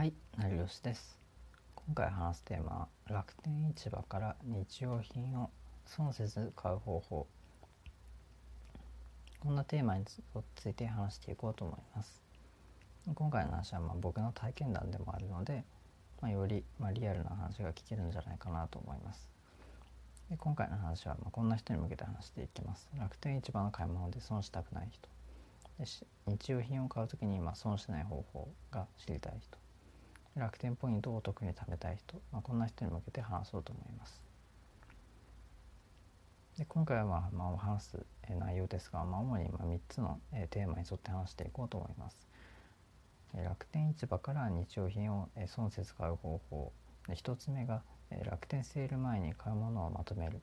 はい、成吉です。今回話すテーマは楽天市場から日用品を損せず買う方法。こんなテーマについて話していこうと思います。今回の話はま僕の体験談でもあるので、まあ、よりまリアルな話が聞けるんじゃないかなと思います。で今回の話はまこんな人に向けて話していきます。楽天市場の買い物で損したくない人。で日用品を買う時にま損しない方法が知りたい人。楽天ポイントをお得に貯めたい人、まあ、こんな人に向けて話そうと思います。で今回は、まあ、まあ、話す内容ですが、まあ、主にまあ3つのテーマに沿って話していこうと思います。楽天市場から日用品を損せず買う方法で1つ目が楽天セール前に買うものをまとめる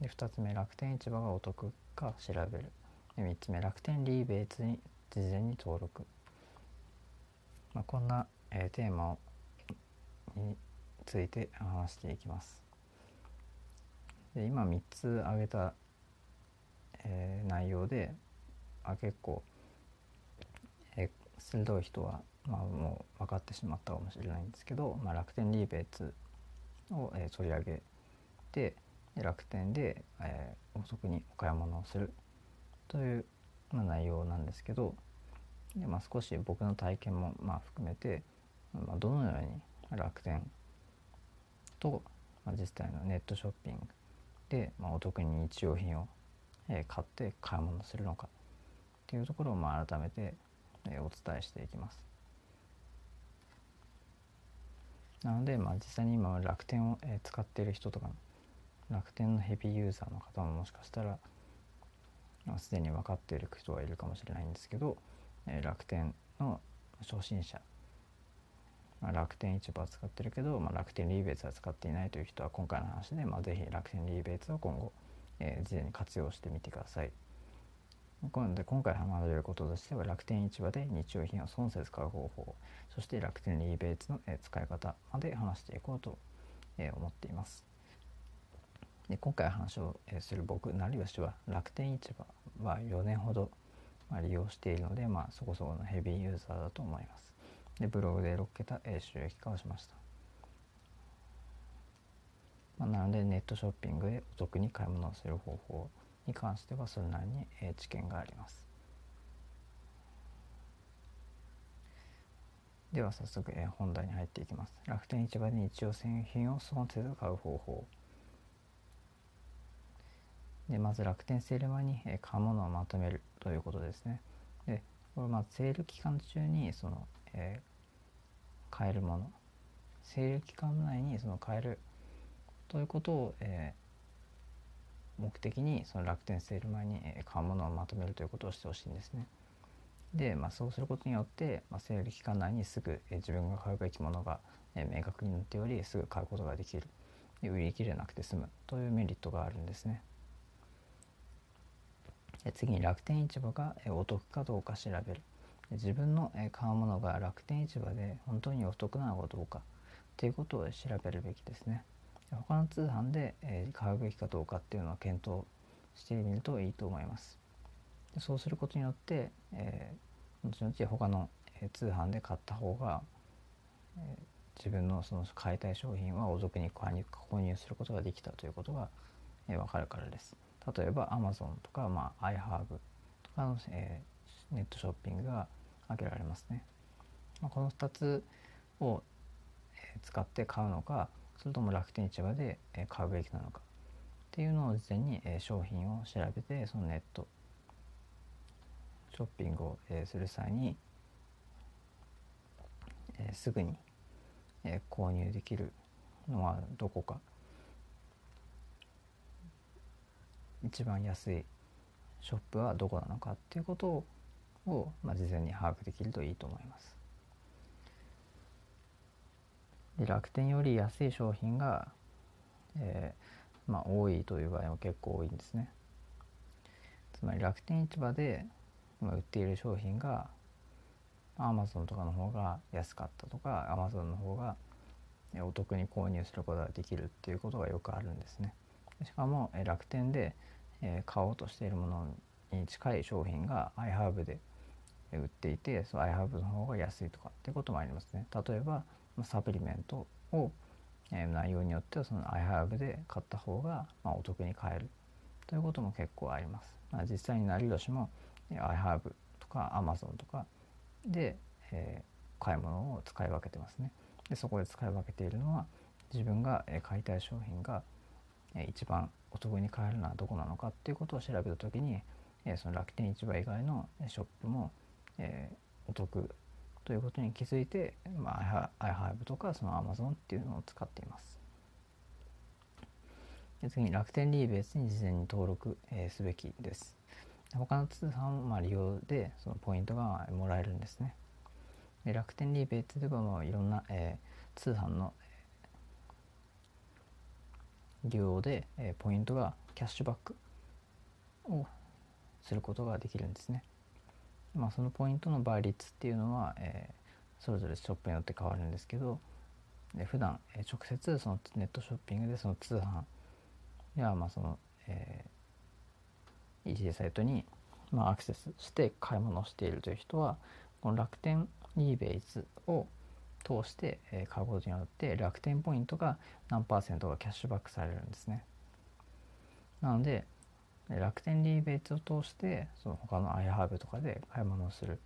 で2つ目楽天市場がお得か調べるで3つ目楽天リーベイツに事前に登録、まあ、こんなえー、テーマについて話していきます。で今3つ挙げた、えー、内容であ結構、えー、鋭い人は、まあ、もう分かってしまったかもしれないんですけど、まあ、楽天リーベイツを、えー、取り上げて楽天で、えー、お得にお買い物をするという、まあ、内容なんですけどで、まあ、少し僕の体験も、まあ、含めてまあ、どのように楽天と、まあ、実際のネットショッピングで、まあ、お得に日用品を、えー、買って買い物するのかっていうところをまあ改めて、えー、お伝えしていきます。なので、まあ、実際に今楽天を、えー、使っている人とか楽天のヘビーユーザーの方ももしかしたらすでに分かっている人はいるかもしれないんですけど、えー、楽天の初心者まあ、楽天市場は使ってるけど、まあ、楽天リーベイツは使っていないという人は今回の話で、まあ、ぜひ楽天リーベイツを今後、えー、事前に活用してみてください。今で今回学べることとしては楽天市場で日用品を損せず買う方法そして楽天リーベイツの、え、使い方まで話していこうと、え、思っています。で今回話を、する僕成吉は楽天市場は4年ほど、利用しているので、まあ、そこそこのヘビーユーザーだと思います。でブログで6桁、収益化をしました、まあ、なのでネットショッピングでお得に買い物をする方法に関してはそれなりに、知見があります。では早速、本題に入っていきます。楽天市場で日用製品を損せず買う方法。でまず楽天セール前に、買うものをまとめるということですね。でこれまずセール期間中にその、えー買えるものセール期間内にその買えるということを、えー、目的にその楽天セール前に買うものをまとめるということをしてほしいんですね。で、まあ、そうすることによって、まあ、セール期間内にすぐ、えー、自分が買うべきものが、えー、明確になっておりすぐ買うことができるで売り切れなくて済むというメリットがあるんですね。で次に楽天市場が、お得かどうか調べる。自分の買うものが楽天市場で本当にお得なのかどうかっていうことを調べるべきですね。他の通販で買うべきかどうかっていうのを検討してみるといいと思います。そうすることによって、えー、後々他の通販で買った方が、えー、自分のその買いたい商品はお得に購入することができたということが、えー、分かるからです。例えば Amazon とか、まあ、iHerb とかの、えー、ネットショッピングが挙げられますね。まあ、この2つを、使って買うのかそれとも楽天市場で、買うべきなのかっていうのを事前に、商品を調べてそのネットショッピングを、する際に、すぐに、購入できるのはどこか一番安いショップはどこなのかっていうことをを、まあ、事前に把握できるといいと思います。で楽天より安い商品が、えー、まあ、多いという場合も結構多いんですね。つまり楽天市場で今売っている商品がアマゾンとかの方が安かったとかアマゾンの方がお得に購入することができるっていうことがよくあるんですね。しかも楽天で買おうとしているものに近い商品が iHerb で売っていてその iHerb の方が安いとかってこともありますね。例えばサプリメントを、え内容によってはその iHerb で買った方が、まお得に買える。ということも結構あります、まあ、実際に成吉も iHerb とか Amazon とかで、えー、買い物を使い分けてますね。でそこで使い分けているのは自分が買いたい商品が一番お得に買えるのはどこなのかっていうことを調べた時にえその楽天市場以外のショップもえお得ということに気づいて、まあ、iHive とかその Amazon っていうのを使っています。で次に楽天リーベースに事前に登録、え、すべきです。他の通販もまあ利用でそのポイントがもらえるんですね。で楽天リーベースではもういろんな、えー、通販の利用で、えー、ポイントがキャッシュバックをすることができるんですね。まあ、そのポイントの倍率っていうのは、えー、それぞれショップによって変わるんですけどで普段、えー、直接そのネットショッピングでその通販やまあその、えー、EC サイトに、まあ、アクセスして買い物をしているという人はこの楽天 eBays を通して、買うことによって楽天ポイントが何パーセントがキャッシュバックされるんですね。なので楽天リーベイツを通してその他の iHerb とかで買い物をする、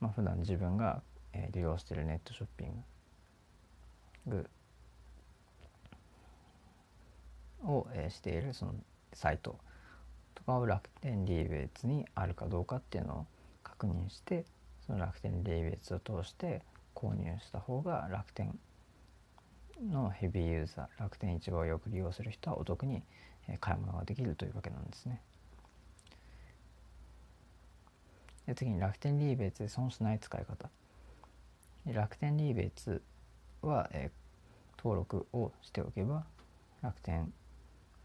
まあ、普段自分が、え利用しているネットショッピングを、えしているそのサイトとかを楽天リーベイツにあるかどうかっていうのを確認してその楽天リーベイツを通して購入した方が楽天のヘビーユーザー楽天市場をよく利用する人はお得に買い物ができるというわけなんですね。で次に楽天リーベイツで損しない使い方。楽天リーベイツは、えー、登録をしておけば楽天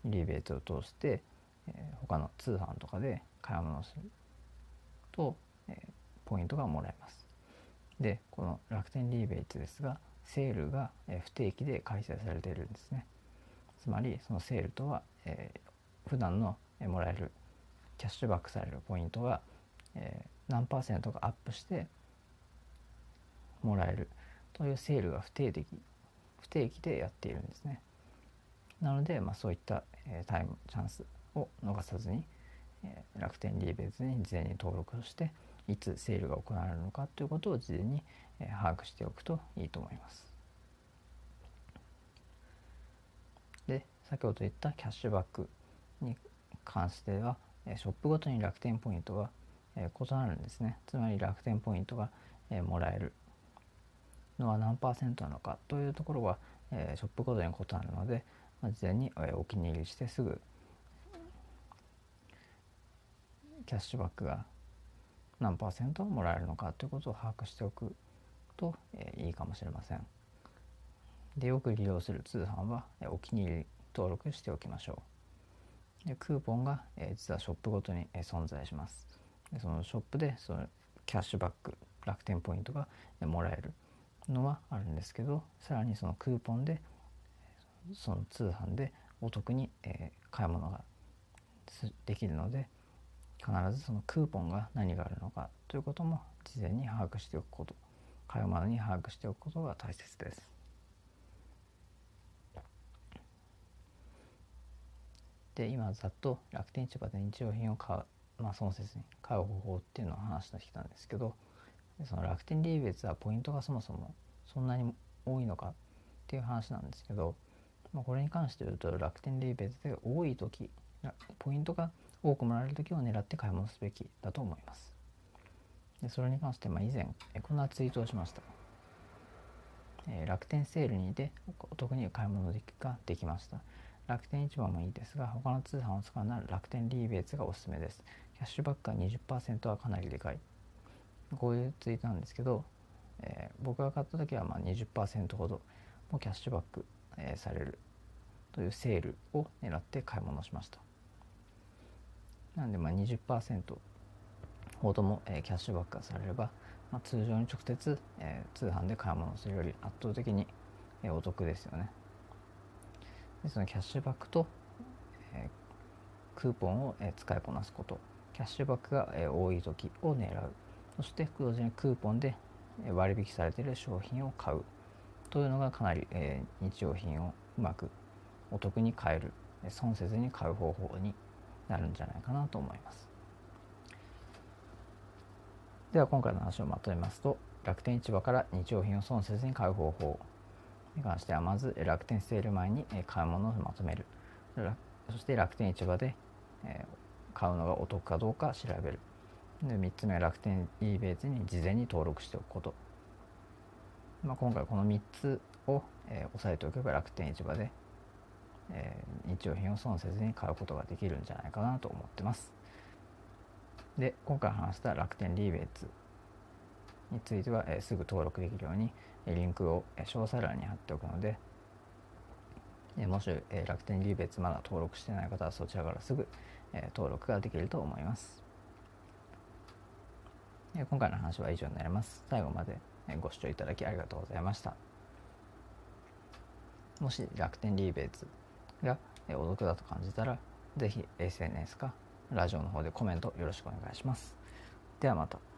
リーベイツを通して、えー、他の通販とかで買い物をすると、えー、ポイントがもらえます。でこの楽天リーベイツですがセールが不定期で開催されているんですねつまりそのセールとは、えー、普段のもらえるキャッシュバックされるポイントが、えー、何パーセントかアップしてもらえるというセールが不定期不定期でやっているんですねなので、まあ、そういった、えー、タイムチャンスを逃さずに、えー、楽天リーベイツに事前に登録をしていつセールが行われるのかということを事前にえ把握しておくといいと思います。で先ほど言ったキャッシュバックに関してはショップごとに楽天ポイントが異なるんですねつまり楽天ポイントがもらえるのは何パーセントなのかというところはショップごとに異なるので事前にお気に入りしてすぐキャッシュバックが何パーセントもらえるのかということを把握しておくと、いいかもしれません。でよく利用する通販は、お気に入り登録しておきましょう。でクーポンが、え実はショップごとに、え存在します。でそのショップでそのキャッシュバック楽天ポイントが、えもらえるのはあるんですけどさらにそのクーポンでその通販でお得に、え買い物ができるので必ずそのクーポンが何があるのかということも事前に把握しておくこと買うまでに把握しておくことが大切です。で今ざっと楽天市場で日用品を買うまあその説に買う方法っていうのを話してきたんですけどその楽天リーベツはポイントがそもそもそんなに多いのかっていう話なんですけど、まあ、これに関して言うと楽天リーベツで多い時ポイントが多くもらえる時を狙って買い物すべきだと思います。でそれに関してま以前こんなツイートをしました。えー、楽天セールにてお得に買い物ができました。楽天市場もいいですが他の通販を使うなら楽天リーベーツがおすすめです。キャッシュバックが20%はかなりでかい。こういうツイートなんですけど、えー、僕が買った時はま20%ほどもキャッシュバック、えー、されるというセールを狙って買い物しました。なんでま20%ほども、えー、キャッシュバックがされれば、まあ、通常に直接、え、通販で買い物するより圧倒的に、え、お得ですよね。でそのキャッシュバックと、えー、クーポンを、えー、使いこなすこと。キャッシュバックが、えー、多い時を狙う。そして同時にクーポンで割引されている商品を買う。というのがかなり、えー、日用品をうまくお得に買える。損せずに買う方法になるんじゃないかなと思います。では今回の話をまとめますと楽天市場から日用品を損せずに買う方法。に関してはまず楽天セール前に買うものをまとめる。そして楽天市場で買うのがお得かどうか調べる。で3つ目は楽天 e ベースに事前に登録しておくこと、まあ、今回この3つを、え、押さえておけば楽天市場で、え、日用品を損せずに買うことができるんじゃないかなと思ってます。で今回話した楽天リーベーツについては、え、すぐ登録できるようにリンクを詳細欄に貼っておくのでもし、え楽天リーベツまだ登録してない方はそちらからすぐ、え登録ができると思います。今回の話は以上になります。最後までご視聴いただきありがとうございました。もし楽天リーベイツがお得だと感じたら、ぜひ SNS かラジオの方でコメントよろしくお願いします。ではまた。